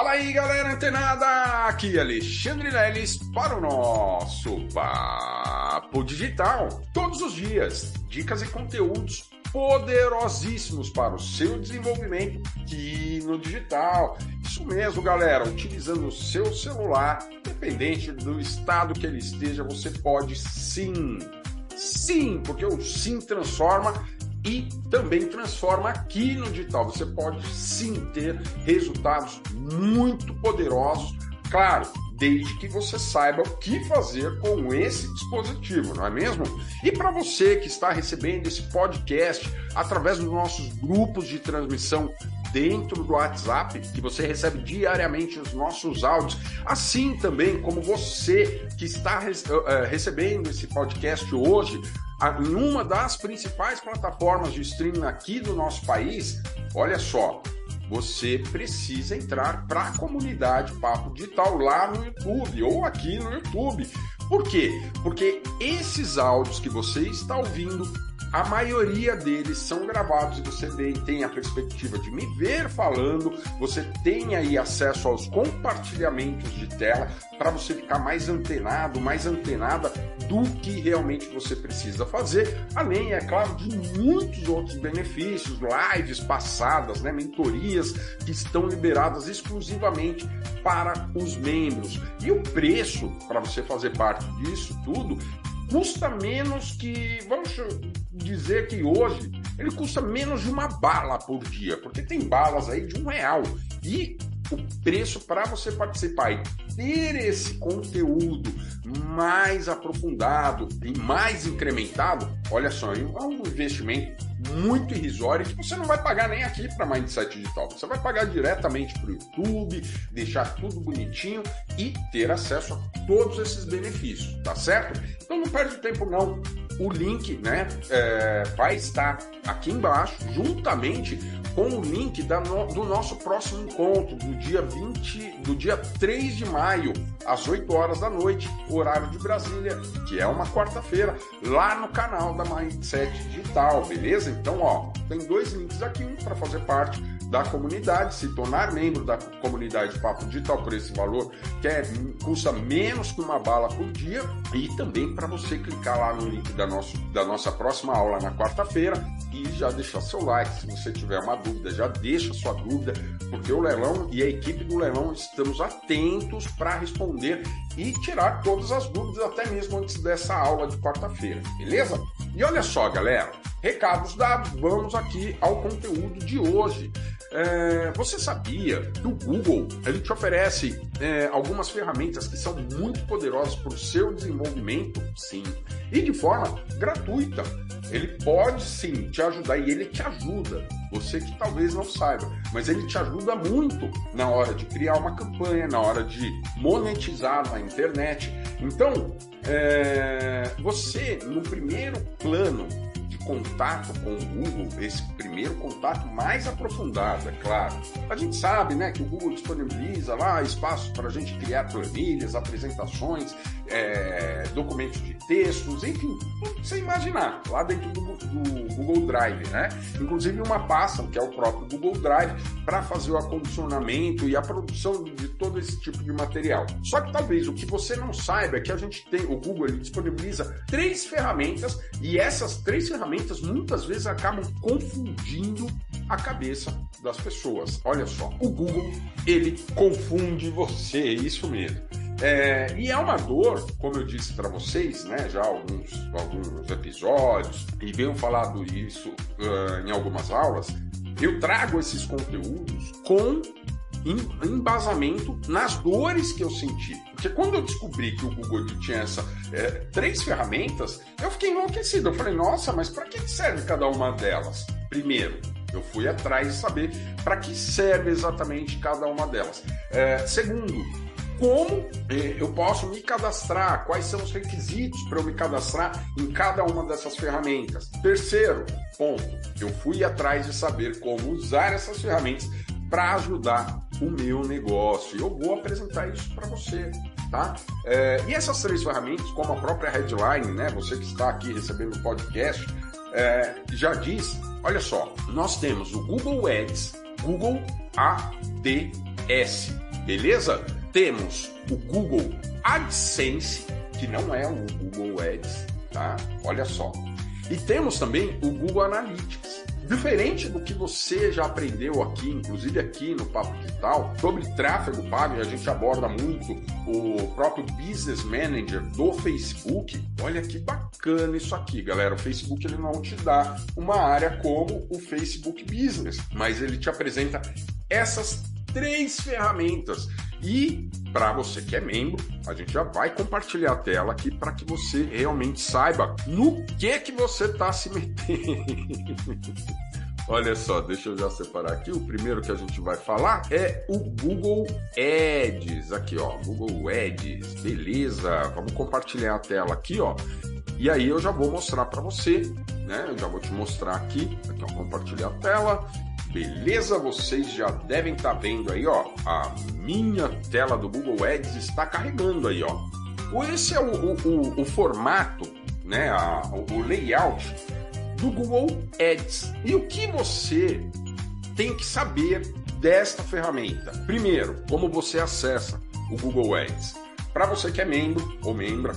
Fala aí, galera antenada! Aqui é Alexandre Leles para o nosso Papo Digital. Todos os dias, dicas e conteúdos poderosíssimos para o seu desenvolvimento aqui no digital. Isso mesmo, galera. Utilizando o seu celular, independente do estado que ele esteja, você pode sim. Sim, porque o sim transforma e também transforma aqui no digital. Você pode sim ter resultados muito poderosos, claro, desde que você saiba o que fazer com esse dispositivo, não é mesmo? E para você que está recebendo esse podcast através dos nossos grupos de transmissão dentro do WhatsApp, que você recebe diariamente os nossos áudios, assim também como você que está uh, recebendo esse podcast hoje em uma das principais plataformas de streaming aqui do nosso país, olha só, você precisa entrar para a comunidade Papo Digital lá no YouTube ou aqui no YouTube. Por quê? Porque esses áudios que você está ouvindo a maioria deles são gravados e você tem a perspectiva de me ver falando, você tem aí acesso aos compartilhamentos de tela para você ficar mais antenado, mais antenada do que realmente você precisa fazer, além, é claro, de muitos outros benefícios, lives passadas, né, mentorias que estão liberadas exclusivamente para os membros. E o preço para você fazer parte disso tudo custa menos que, vamos dizer que hoje, ele custa menos de uma bala por dia, porque tem balas aí de um real. E o preço para você participar e ter esse conteúdo mais aprofundado e mais incrementado, olha só, é um investimento muito irrisório que você não vai pagar nem aqui para Mindset Digital. Você vai pagar diretamente para o YouTube, deixar tudo bonitinho e ter acesso a todos esses benefícios, tá certo? Então não perde tempo não. O link, né, é, vai estar aqui embaixo, juntamente com o link da no, do nosso próximo encontro, do dia 20, do dia 3 de maio, às 8 horas da noite, horário de Brasília, que é uma quarta-feira, lá no canal da Mindset Digital, beleza? Então, ó, tem dois links aqui, um para fazer parte da comunidade, se tornar membro da comunidade Papo Digital por esse valor, que é, custa menos que uma bala por dia, e também para você clicar lá no link da, nosso, da nossa próxima aula na quarta-feira e já deixar seu like. Se você tiver uma dúvida, já deixa sua dúvida, porque o leilão e a equipe do leilão estamos atentos para responder e tirar todas as dúvidas, até mesmo antes dessa aula de quarta-feira, beleza? E olha só, galera, recados dados, vamos aqui ao conteúdo de hoje. É, você sabia que o Google ele te oferece é, algumas ferramentas que são muito poderosas para o seu desenvolvimento? Sim. E de forma gratuita. Ele pode sim te ajudar e ele te ajuda. Você que talvez não saiba, mas ele te ajuda muito na hora de criar uma campanha, na hora de monetizar na internet. Então, é, você no primeiro plano contato com o Google, esse primeiro contato mais aprofundado, é claro. A gente sabe né, que o Google disponibiliza lá espaços para a gente criar planilhas, apresentações, é, documentos de textos, enfim, tudo que você imaginar, lá dentro do, do, Google Drive, né? Inclusive uma pasta, que é o próprio Google Drive, para fazer o acondicionamento e a produção de todo esse tipo de material. Só que talvez o que você não saiba é que a gente tem, o Google ele disponibiliza três ferramentas e essas três ferramentas muitas vezes acabam confundindo a cabeça das pessoas. Olha só, o Google ele confunde você, isso mesmo. É, e é uma dor, como eu disse para vocês, né, já alguns, alguns episódios, e venho falado isso uh, em algumas aulas, eu trago esses conteúdos com embasamento nas dores que eu senti. Porque quando eu descobri que o Google tinha essa é, três ferramentas, eu fiquei enlouquecido. Eu falei, nossa, mas para que serve cada uma delas? Primeiro, eu fui atrás de saber para que serve exatamente cada uma delas. É, segundo, como é, eu posso me cadastrar, quais são os requisitos para eu me cadastrar em cada uma dessas ferramentas. Terceiro ponto, eu fui atrás de saber como usar essas ferramentas para ajudar o meu negócio. Eu vou apresentar isso para você, tá? É, e essas três ferramentas, como a própria headline, né? Você que está aqui recebendo o podcast, é, já diz. Olha só, nós temos o Google Ads, Google ADS beleza? Temos o Google AdSense, que não é o Google Ads, tá? Olha só. E temos também o Google Analytics. Diferente do que você já aprendeu aqui, inclusive aqui no Papo Digital, sobre tráfego pago, a gente aborda muito o próprio Business Manager do Facebook. Olha que bacana isso aqui, galera. O Facebook ele não te dá uma área como o Facebook Business, mas ele te apresenta essas três ferramentas. E para você que é membro, a gente já vai compartilhar a tela aqui para que você realmente saiba no que que você está se metendo. Olha só, deixa eu já separar aqui. O primeiro que a gente vai falar é o Google Ads. Aqui, ó, Google Ads. Beleza? Vamos compartilhar a tela aqui, ó. E aí eu já vou mostrar para você, né? Eu já vou te mostrar aqui. Aqui, ó, compartilhar a tela. Beleza? Vocês já devem estar tá vendo aí, ó. A minha tela do Google Ads está carregando aí, ó. Esse é o, o, o, o formato, né? A, o layout do Google Ads. E o que você tem que saber desta ferramenta? Primeiro, como você acessa o Google Ads. Para você que é membro ou membra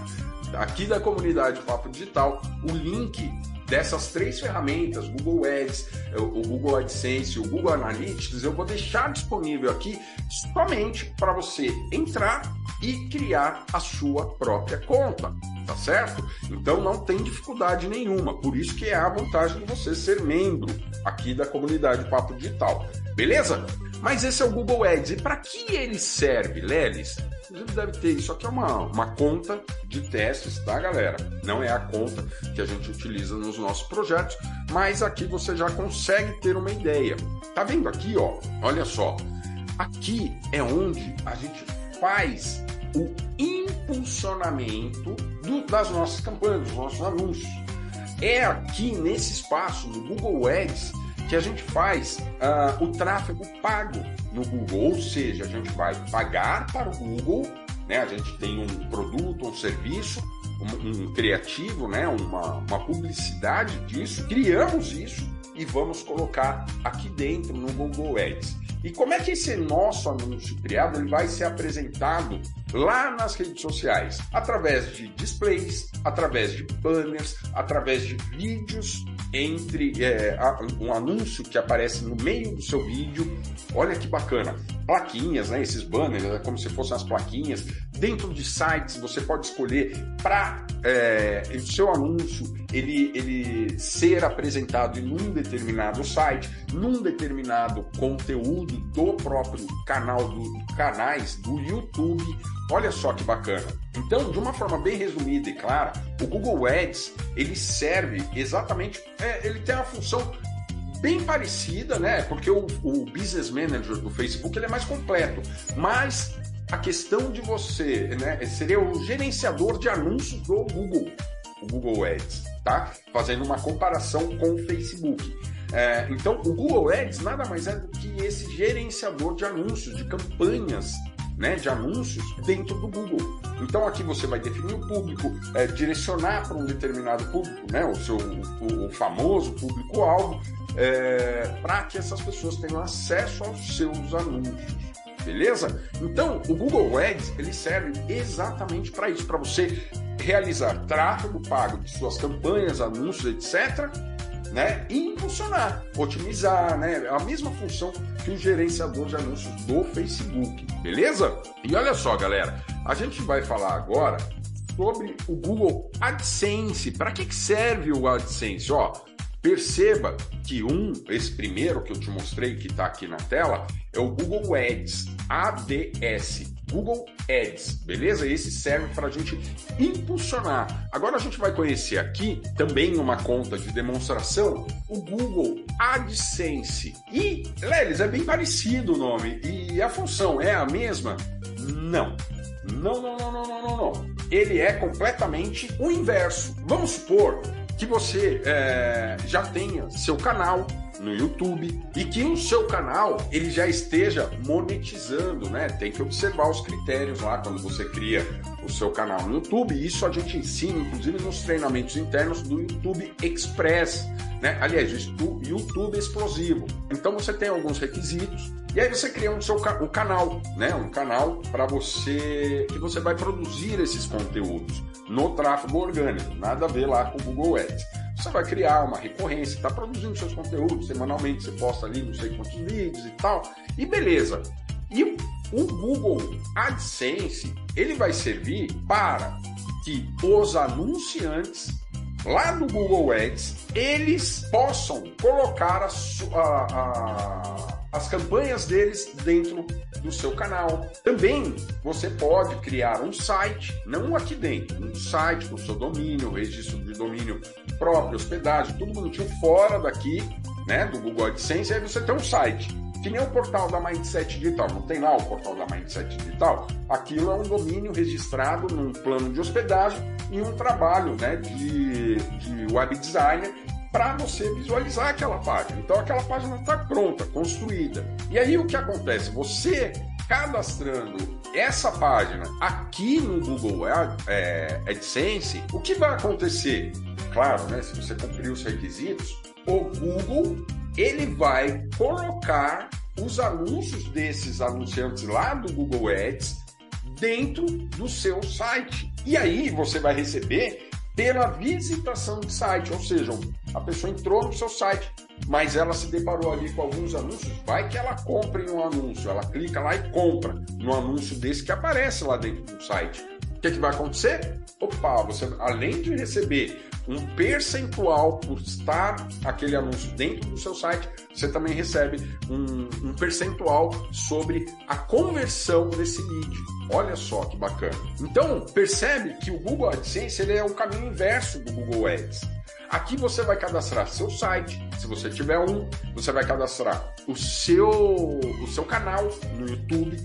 aqui da comunidade Papo Digital, o link dessas três ferramentas, Google Ads, o Google AdSense, o Google Analytics, eu vou deixar disponível aqui somente para você entrar e criar a sua própria conta, tá certo? Então não tem dificuldade nenhuma, por isso que é a vantagem de você ser membro aqui da comunidade Papo Digital, beleza? Mas esse é o Google Ads. E para que ele serve, Lelis? Inclusive deve ter isso aqui é uma, uma conta de testes, tá, galera? Não é a conta que a gente utiliza nos nossos projetos, mas aqui você já consegue ter uma ideia. Tá vendo aqui, ó? Olha só. Aqui é onde a gente faz o impulsionamento do, das nossas campanhas, dos nossos anúncios. É aqui nesse espaço do Google Ads que a gente faz uh, o tráfego pago no Google, ou seja, a gente vai pagar para o Google, né? A gente tem um produto, um serviço, um, um criativo, né? Uma, uma publicidade disso, criamos isso e vamos colocar aqui dentro no Google Ads. E como é que esse nosso anúncio criado ele vai ser apresentado lá nas redes sociais? Através de displays, através de banners, através de vídeos entre é, um anúncio que aparece no meio do seu vídeo. Olha que bacana. Plaquinhas, né? Esses banners, é como se fossem as plaquinhas. Dentro de sites, você pode escolher para é, o seu anúncio ele, ele ser apresentado em um determinado site, num determinado conteúdo do próprio canal do canais do YouTube. Olha só que bacana. Então, de uma forma bem resumida e clara, o Google Ads ele serve exatamente, é, ele tem uma função bem parecida, né? Porque o, o Business Manager do Facebook ele é mais completo, mas a questão de você, né, seria o gerenciador de anúncios do Google, o Google Ads, tá? Fazendo uma comparação com o Facebook. É, então, o Google Ads nada mais é do que esse gerenciador de anúncios, de campanhas né, de anúncios dentro do Google. Então aqui você vai definir o público, é, direcionar para um determinado público, né, o seu o, o famoso público-alvo, é, para que essas pessoas tenham acesso aos seus anúncios. Beleza? Então, o Google Ads ele serve exatamente para isso, para você realizar tráfego pago de suas campanhas, anúncios, etc né? E impulsionar, otimizar, né? A mesma função que o gerenciador de anúncios do Facebook, beleza? E olha só, galera, a gente vai falar agora sobre o Google AdSense. Para que serve o AdSense? Ó, perceba que um, esse primeiro que eu te mostrei que está aqui na tela, é o Google Ads, ADS. Google Ads, beleza? Esse serve para a gente impulsionar. Agora a gente vai conhecer aqui também uma conta de demonstração, o Google AdSense. E, Lelis, é bem parecido o nome. E a função é a mesma? Não. Não, não, não, não, não, não, não. Ele é completamente o inverso. Vamos supor que você é, já tenha seu canal no YouTube e que o seu canal ele já esteja monetizando, né? Tem que observar os critérios lá quando você cria o seu canal no YouTube. Isso a gente ensina, inclusive, nos treinamentos internos do YouTube Express, né? Aliás, o YouTube Explosivo. Então você tem alguns requisitos E aí você cria um seu um canal, né? Um canal para você que você vai produzir esses conteúdos no tráfego orgânico, nada a ver lá com o Google Ads. Você vai criar uma recorrência, está produzindo seus conteúdos semanalmente, você posta ali não sei quantos vídeos e tal, e beleza. E o Google AdSense ele vai servir para que os anunciantes lá no Google Ads eles possam colocar a, a, a as campanhas deles dentro do seu canal. Também você pode criar um site, não aqui dentro, um site com seu domínio, registro de domínio próprio, hospedagem, tudo bonitinho fora daqui, né, do Google AdSense, aí você tem um site. Que nem o portal da Mindset Digital, não tem lá o portal da Mindset Digital? Aquilo é um domínio registrado num plano de hospedagem e um trabalho né, de, de web designer para você visualizar aquela página. Então aquela página está pronta, construída. E aí o que acontece? Você cadastrando essa página aqui no Google é, AdSense, o que vai acontecer? Claro, né? Se você cumprir os requisitos, o Google ele vai colocar os anúncios desses anunciantes lá do Google Ads dentro do seu site. E aí você vai receber pela visitação do site, ou seja, a pessoa entrou no seu site, mas ela se deparou ali com alguns anúncios, vai que ela compre um anúncio, ela clica lá e compra no anúncio desse que aparece lá dentro do site. O que, é que vai acontecer? Opa, você além de receber um percentual por estar aquele anúncio dentro do seu site, você também recebe um, um percentual sobre a conversão desse lead. Olha só que bacana. Então, percebe que o Google AdSense ele é o caminho inverso do Google Ads. Aqui você vai cadastrar seu site, se você tiver um, você vai cadastrar o seu, o seu canal no YouTube.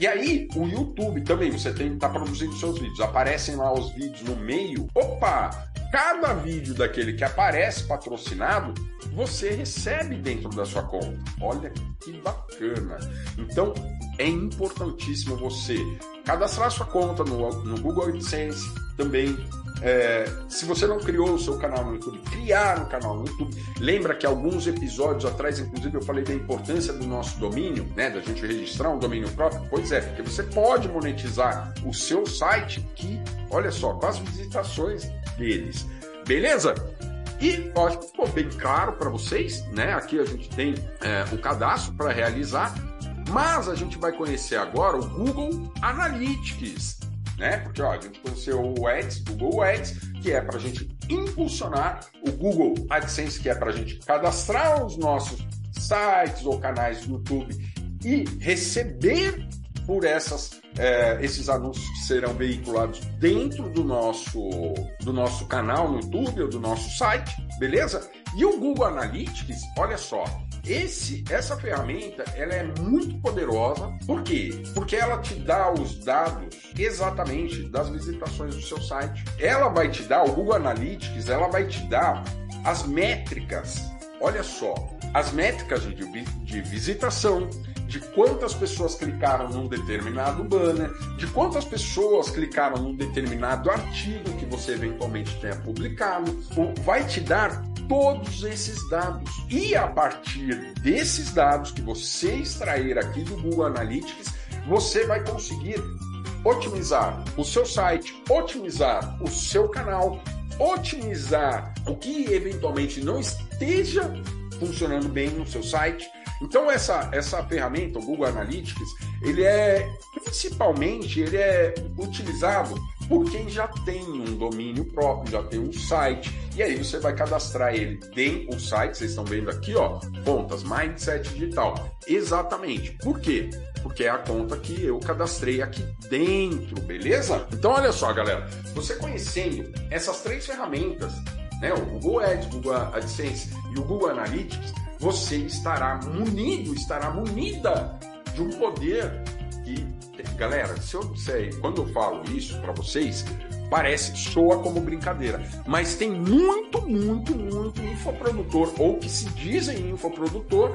E aí, o YouTube também, você tem tá produzindo seus vídeos, aparecem lá os vídeos no meio. Opa, cada vídeo daquele que aparece patrocinado, você recebe dentro da sua conta. Olha que bacana. Então, é importantíssimo você cadastrar sua conta no, no Google AdSense também. É, se você não criou o seu canal no YouTube, criar um canal no YouTube. Lembra que alguns episódios atrás, inclusive, eu falei da importância do nosso domínio, né? Da gente registrar um domínio próprio? Pois é, porque você pode monetizar o seu site que, olha só, com as visitações deles. Beleza? E acho que ficou bem claro para vocês, né? Aqui a gente tem é, um cadastro para realizar, mas a gente vai conhecer agora o Google Analytics, né? Porque ó, a gente conheceu o Ads, Google Ads, que é para a gente impulsionar, o Google AdSense, que é para a gente cadastrar os nossos sites ou canais do YouTube e receber por essas é, esses anúncios que serão veiculados dentro do nosso, do nosso canal no YouTube ou do nosso site, beleza? E o Google Analytics, olha só, esse, essa ferramenta ela é muito poderosa. Por quê? Porque ela te dá os dados exatamente das visitações do seu site. Ela vai te dar, o Google Analytics, ela vai te dar as métricas. Olha só, as métricas de, de visitação, de quantas pessoas clicaram num determinado banner, de quantas pessoas clicaram num determinado artigo que você eventualmente tenha publicado, vai te dar todos esses dados. E a partir desses dados que você extrair aqui do Google Analytics, você vai conseguir otimizar o seu site, otimizar o seu canal, otimizar o que eventualmente não esteja funcionando bem no seu site então essa, essa ferramenta, o Google Analytics, ele é principalmente ele é utilizado por quem já tem um domínio próprio, já tem um site, e aí você vai cadastrar ele dentro do site, vocês estão vendo aqui, ó, contas Mindset Digital. Exatamente. Por quê? Porque é a conta que eu cadastrei aqui dentro, beleza? Então olha só, galera, você conhecendo essas três ferramentas, né, o Google Ads, Google AdSense e o Google Analytics, você estará munido, estará munida de um poder que, galera, se eu disser, quando eu falo isso para vocês, parece, soa como brincadeira, mas tem muito, muito, muito infoprodutor ou que se dizem infoprodutor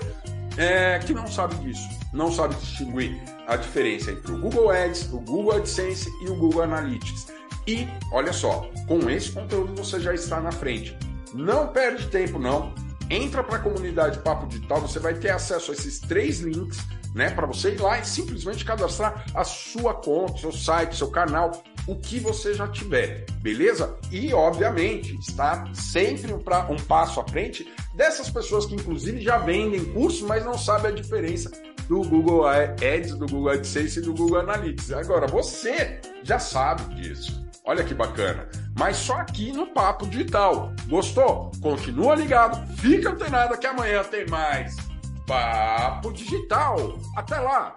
é, que não sabe disso, não sabe distinguir a diferença entre o Google Ads, o Google AdSense e o Google Analytics. E olha só, com esse conteúdo você já está na frente. Não perde tempo não, entra para a comunidade Papo Digital, você vai ter acesso a esses três links né? Para você ir lá e simplesmente cadastrar a sua conta, seu site, seu canal, o que você já tiver, beleza? E, obviamente, está sempre um, um passo à frente dessas pessoas que, inclusive, já vendem curso, mas não sabem a diferença do Google Ads, do Google AdSense e do Google Analytics. Agora, você já sabe disso. Olha que bacana. Mas só aqui no Papo Digital. Gostou? Continua ligado, fica antenado que amanhã tem mais Papo Digital. Até lá!